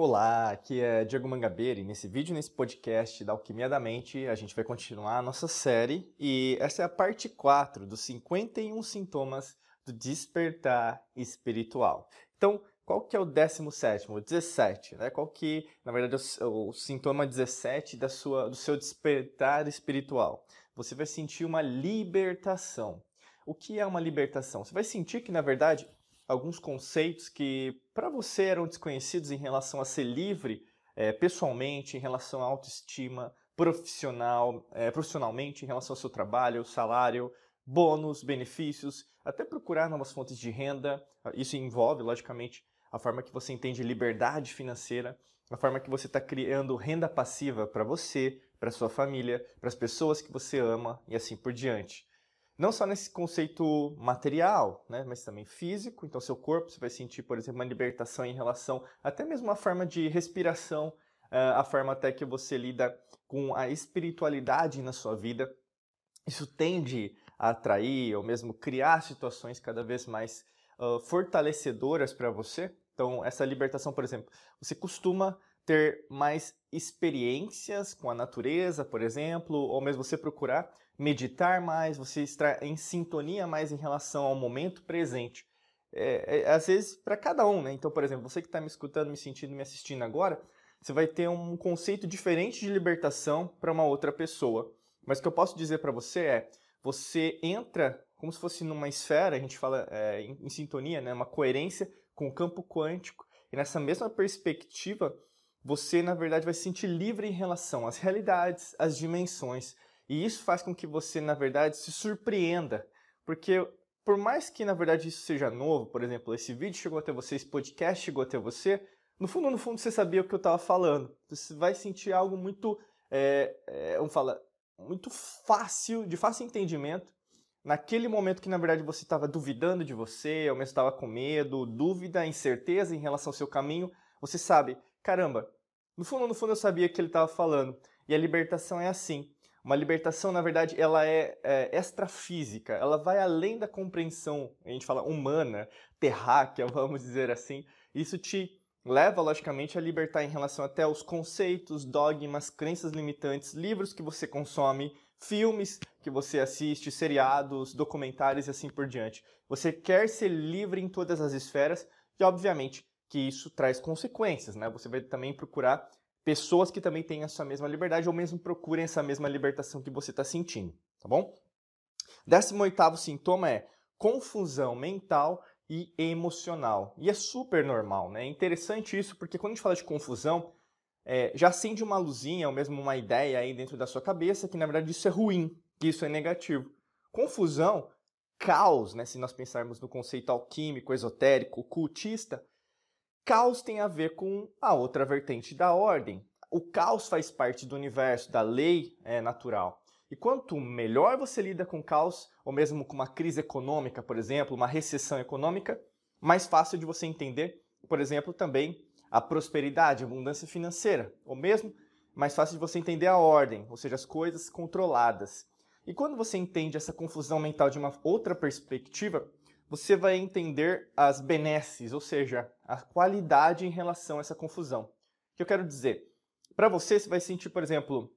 Olá, aqui é Diego Mangabeira e nesse vídeo, nesse podcast da Alquimia da Mente, a gente vai continuar a nossa série e essa é a parte 4 dos 51 sintomas do despertar espiritual. Então, qual que é o 17, o 17, né? Qual que, na verdade, é o, o sintoma 17 da sua, do seu despertar espiritual? Você vai sentir uma libertação. O que é uma libertação? Você vai sentir que, na verdade, alguns conceitos que para você eram desconhecidos em relação a ser livre é, pessoalmente, em relação à autoestima, profissional, é, profissionalmente, em relação ao seu trabalho, salário, bônus, benefícios, até procurar novas fontes de renda. Isso envolve, logicamente, a forma que você entende liberdade financeira, a forma que você está criando renda passiva para você, para sua família, para as pessoas que você ama e assim por diante não só nesse conceito material, né, mas também físico. Então, seu corpo, você vai sentir, por exemplo, uma libertação em relação até mesmo à forma de respiração, eh, a forma até que você lida com a espiritualidade na sua vida. Isso tende a atrair ou mesmo criar situações cada vez mais uh, fortalecedoras para você. Então, essa libertação, por exemplo, você costuma ter mais experiências com a natureza, por exemplo, ou mesmo você procurar meditar mais, você estar em sintonia mais em relação ao momento presente. É, é, às vezes, para cada um, né? Então, por exemplo, você que está me escutando, me sentindo, me assistindo agora, você vai ter um conceito diferente de libertação para uma outra pessoa. Mas o que eu posso dizer para você é: você entra como se fosse numa esfera, a gente fala é, em, em sintonia, né? uma coerência com o campo quântico, e nessa mesma perspectiva, você, na verdade, vai se sentir livre em relação às realidades, às dimensões e isso faz com que você, na verdade, se surpreenda, porque por mais que, na verdade, isso seja novo, por exemplo, esse vídeo chegou até você, esse podcast chegou até você, no fundo, no fundo, você sabia o que eu estava falando. Você vai sentir algo muito, é, é, vamos falar, muito fácil, de fácil entendimento, naquele momento que, na verdade, você estava duvidando de você, ou mesmo estava com medo, dúvida, incerteza em relação ao seu caminho, você sabe, caramba, no fundo, no fundo, eu sabia que ele estava falando. E a libertação é assim. Uma libertação, na verdade, ela é, é extrafísica, ela vai além da compreensão, a gente fala humana, terráquea, vamos dizer assim. Isso te leva, logicamente, a libertar em relação até aos conceitos, dogmas, crenças limitantes, livros que você consome, filmes que você assiste, seriados, documentários e assim por diante. Você quer ser livre em todas as esferas e, obviamente, que isso traz consequências, né? Você vai também procurar pessoas que também têm essa mesma liberdade ou mesmo procurem essa mesma libertação que você está sentindo, tá bom? Décimo oitavo sintoma é confusão mental e emocional. E é super normal, né? É interessante isso porque quando a gente fala de confusão, é, já acende uma luzinha ou mesmo uma ideia aí dentro da sua cabeça que na verdade isso é ruim, que isso é negativo. Confusão, caos, né? Se nós pensarmos no conceito alquímico, esotérico, cultista, Caos tem a ver com a outra vertente da ordem. O caos faz parte do universo, da lei é, natural. E quanto melhor você lida com caos, ou mesmo com uma crise econômica, por exemplo, uma recessão econômica, mais fácil de você entender, por exemplo, também a prosperidade, a abundância financeira, ou mesmo mais fácil de você entender a ordem, ou seja, as coisas controladas. E quando você entende essa confusão mental de uma outra perspectiva, você vai entender as benesses, ou seja, a qualidade em relação a essa confusão. O que eu quero dizer? Para você, você vai sentir, por exemplo,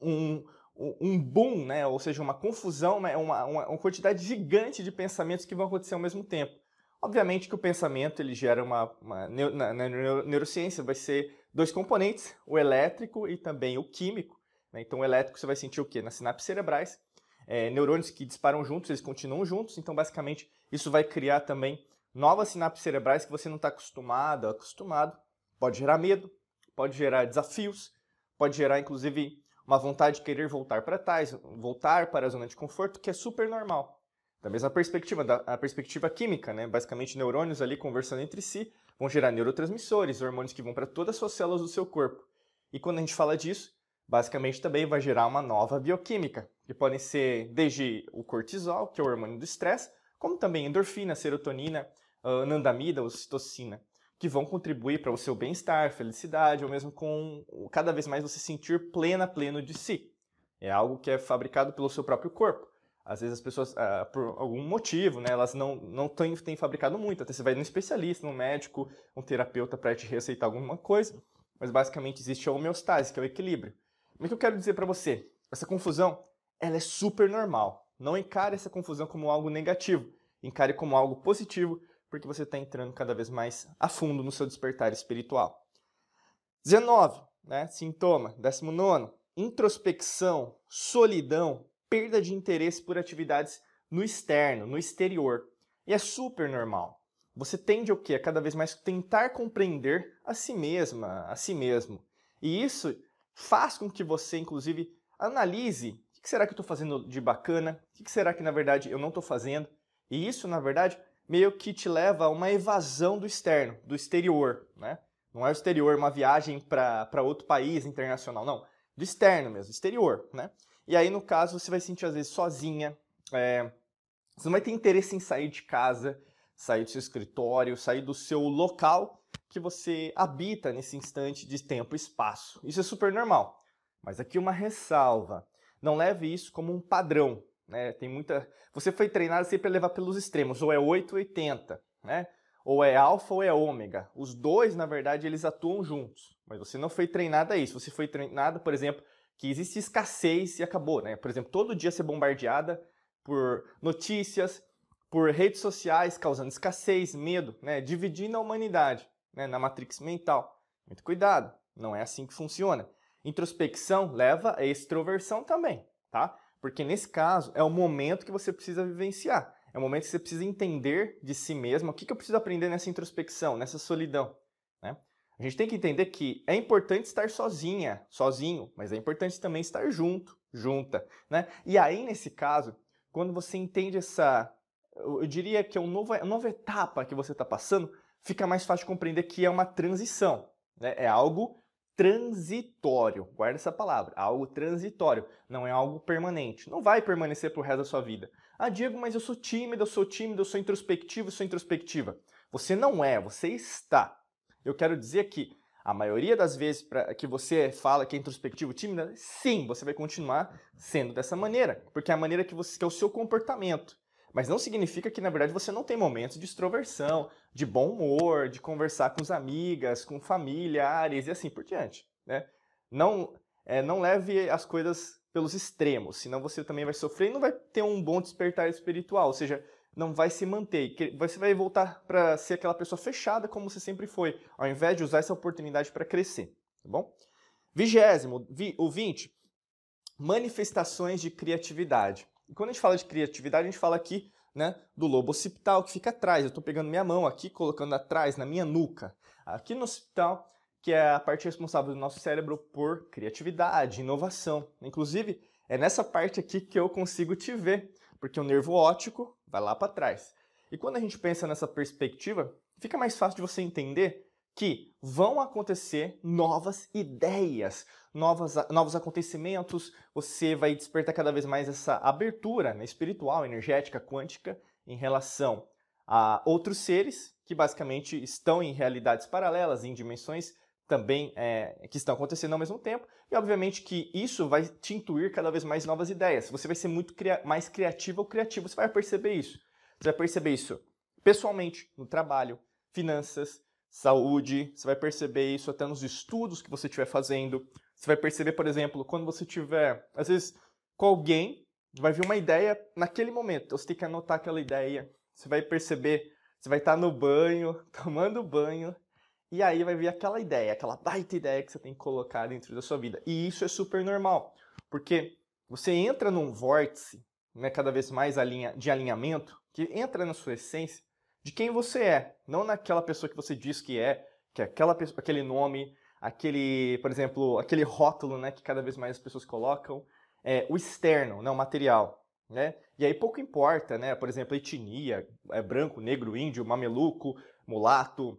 um, um boom, né? ou seja, uma confusão, né? uma, uma, uma quantidade gigante de pensamentos que vão acontecer ao mesmo tempo. Obviamente que o pensamento ele gera uma, uma na, na, neurociência vai ser dois componentes, o elétrico e também o químico. Né? Então, o elétrico você vai sentir o quê? Nas sinapses cerebrais. É, neurônios que disparam juntos, eles continuam juntos. Então, basicamente, isso vai criar também novas sinapses cerebrais que você não está acostumado, acostumado. Pode gerar medo, pode gerar desafios, pode gerar inclusive uma vontade de querer voltar para trás, voltar para a zona de conforto, que é super normal. Da mesma perspectiva, da a perspectiva química, né? Basicamente, neurônios ali conversando entre si vão gerar neurotransmissores, hormônios que vão para todas as suas células do seu corpo. E quando a gente fala disso, basicamente também vai gerar uma nova bioquímica, que podem ser desde o cortisol, que é o hormônio do estresse, como também endorfina, serotonina, anandamida ou citocina, que vão contribuir para o seu bem-estar, felicidade, ou mesmo com cada vez mais você sentir plena, pleno de si. É algo que é fabricado pelo seu próprio corpo. Às vezes as pessoas, ah, por algum motivo, né, elas não, não têm, têm fabricado muito. Até você vai num especialista, num médico, um terapeuta para te receitar alguma coisa. Mas basicamente existe a homeostase, que é o equilíbrio. O que eu quero dizer para você? Essa confusão, ela é super normal. Não encare essa confusão como algo negativo. Encare como algo positivo, porque você está entrando cada vez mais a fundo no seu despertar espiritual. 19, né? Sintoma. 19, introspecção, solidão, perda de interesse por atividades no externo, no exterior. E é super normal. Você tende o quê? A cada vez mais tentar compreender a si mesma, a si mesmo. E isso faz com que você, inclusive, analise o que será que eu estou fazendo de bacana, o que será que, na verdade, eu não estou fazendo. E isso, na verdade, meio que te leva a uma evasão do externo, do exterior, né? Não é o exterior, uma viagem para outro país internacional, não. Do externo mesmo, exterior, né? E aí, no caso, você vai se sentir às vezes sozinha, é, você não vai ter interesse em sair de casa, sair do seu escritório, sair do seu local que você habita nesse instante de tempo e espaço. Isso é super normal. Mas aqui uma ressalva. Não leve isso como um padrão. Né? Tem muita. Você foi treinado sempre a levar pelos extremos, ou é 8 ou 80, né? Ou é alfa ou é ômega. Os dois, na verdade, eles atuam juntos. Mas você não foi treinado a isso. Você foi treinado, por exemplo, que existe escassez e acabou, né? Por exemplo, todo dia ser bombardeada por notícias, por redes sociais, causando escassez, medo, né? Dividindo a humanidade, né? Na matrix mental. Muito cuidado, não é assim que funciona. Introspecção leva a extroversão também, tá? Porque nesse caso é o momento que você precisa vivenciar. É o momento que você precisa entender de si mesmo o que, que eu preciso aprender nessa introspecção, nessa solidão. Né? A gente tem que entender que é importante estar sozinha, sozinho, mas é importante também estar junto, junta, né? E aí, nesse caso, quando você entende essa, eu diria que é novo, uma nova etapa que você está passando, fica mais fácil de compreender que é uma transição, né? É algo transitório, guarda essa palavra, algo transitório, não é algo permanente, não vai permanecer pro resto da sua vida. Ah, Diego, mas eu sou tímido, eu sou tímido, eu sou introspectivo, eu sou introspectiva. Você não é, você está. Eu quero dizer que a maioria das vezes que você fala que é introspectivo, tímida, sim, você vai continuar sendo dessa maneira, porque é a maneira que, você, que é o seu comportamento. Mas não significa que, na verdade, você não tem momentos de extroversão, de bom humor, de conversar com as amigas, com familiares e assim por diante. Né? Não, é, não leve as coisas pelos extremos, senão você também vai sofrer e não vai ter um bom despertar espiritual. Ou seja, não vai se manter. Você vai voltar para ser aquela pessoa fechada como você sempre foi, ao invés de usar essa oportunidade para crescer, tá bom? Vigésimo, o 20, manifestações de criatividade. E quando a gente fala de criatividade, a gente fala aqui né, do lobo occipital que fica atrás. Eu estou pegando minha mão aqui, colocando atrás, na minha nuca. Aqui no occipital, que é a parte responsável do nosso cérebro por criatividade, inovação. Inclusive, é nessa parte aqui que eu consigo te ver, porque o nervo óptico vai lá para trás. E quando a gente pensa nessa perspectiva, fica mais fácil de você entender que vão acontecer novas ideias, novas, novos acontecimentos, você vai despertar cada vez mais essa abertura né, espiritual, energética, quântica em relação a outros seres que basicamente estão em realidades paralelas, em dimensões também é, que estão acontecendo ao mesmo tempo, e obviamente que isso vai te intuir cada vez mais novas ideias. Você vai ser muito cria mais criativo ou criativo, você vai perceber isso. Você vai perceber isso pessoalmente, no trabalho, finanças, saúde, você vai perceber isso até nos estudos que você estiver fazendo. Você vai perceber, por exemplo, quando você tiver, às vezes, com alguém, vai vir uma ideia naquele momento, você tem que anotar aquela ideia. Você vai perceber, você vai estar no banho, tomando banho, e aí vai vir aquela ideia, aquela baita ideia que você tem que colocar dentro da sua vida. E isso é super normal, porque você entra num vórtice, né, cada vez mais de alinhamento, que entra na sua essência de quem você é, não naquela pessoa que você diz que é, que é aquela pessoa, aquele nome, aquele, por exemplo, aquele rótulo, né, que cada vez mais as pessoas colocam, é, o externo, não o material, né? E aí pouco importa, né? Por exemplo, etnia, é branco, negro, índio, mameluco, mulato,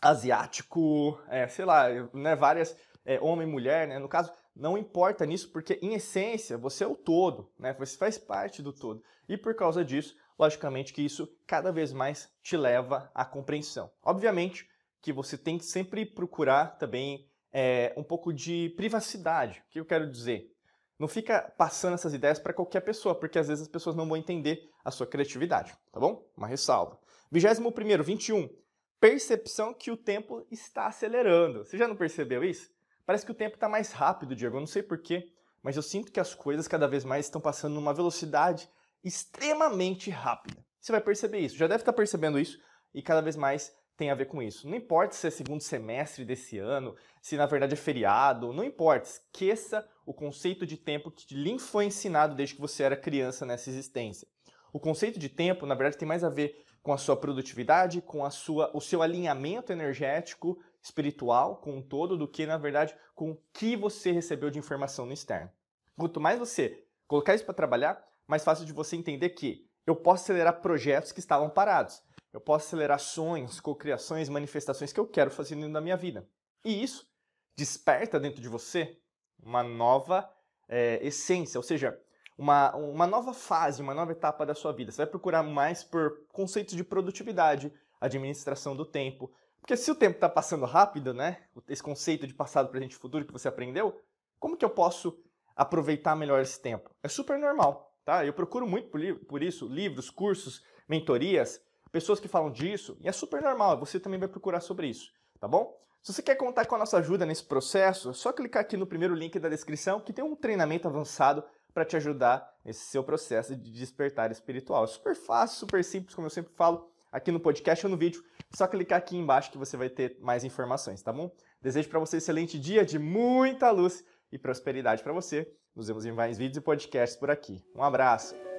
asiático, é, sei lá, né, várias, é, homem mulher, né, no caso, não importa nisso, porque em essência você é o todo, né, você faz parte do todo. E por causa disso, logicamente que isso cada vez mais te leva à compreensão. Obviamente que você tem que sempre procurar também é, um pouco de privacidade. O que eu quero dizer? Não fica passando essas ideias para qualquer pessoa, porque às vezes as pessoas não vão entender a sua criatividade, tá bom? Uma ressalva. 21 primeiro, 21. Percepção que o tempo está acelerando. Você já não percebeu isso? Parece que o tempo está mais rápido, Diego. Eu não sei porquê, mas eu sinto que as coisas cada vez mais estão passando numa velocidade extremamente rápida. Você vai perceber isso. Já deve estar percebendo isso e cada vez mais tem a ver com isso. Não importa se é segundo semestre desse ano, se na verdade é feriado, não importa. Esqueça o conceito de tempo que lhe foi ensinado desde que você era criança nessa existência. O conceito de tempo, na verdade, tem mais a ver com a sua produtividade, com a sua, o seu alinhamento energético, espiritual, com um todo, do que, na verdade, com o que você recebeu de informação no externo. Quanto mais você colocar isso para trabalhar, mais fácil de você entender que eu posso acelerar projetos que estavam parados. Eu posso acelerar sonhos, cocriações, manifestações que eu quero fazer dentro da minha vida. E isso desperta dentro de você uma nova é, essência, ou seja, uma, uma nova fase, uma nova etapa da sua vida. Você vai procurar mais por conceitos de produtividade, administração do tempo. Porque se o tempo está passando rápido, né? Esse conceito de passado, presente e futuro que você aprendeu, como que eu posso aproveitar melhor esse tempo? É super normal, tá? Eu procuro muito por, isso livros, cursos, mentorias, pessoas que falam disso, e é super normal, você também vai procurar sobre isso, tá bom? Se você quer contar com a nossa ajuda nesse processo, é só clicar aqui no primeiro link da descrição que tem um treinamento avançado para te ajudar nesse seu processo de despertar espiritual. É super fácil, super simples, como eu sempre falo aqui no podcast ou no vídeo. Só clicar aqui embaixo que você vai ter mais informações, tá bom? Desejo para você um excelente dia de muita luz e prosperidade para você. Nos vemos em mais vídeos e podcasts por aqui. Um abraço!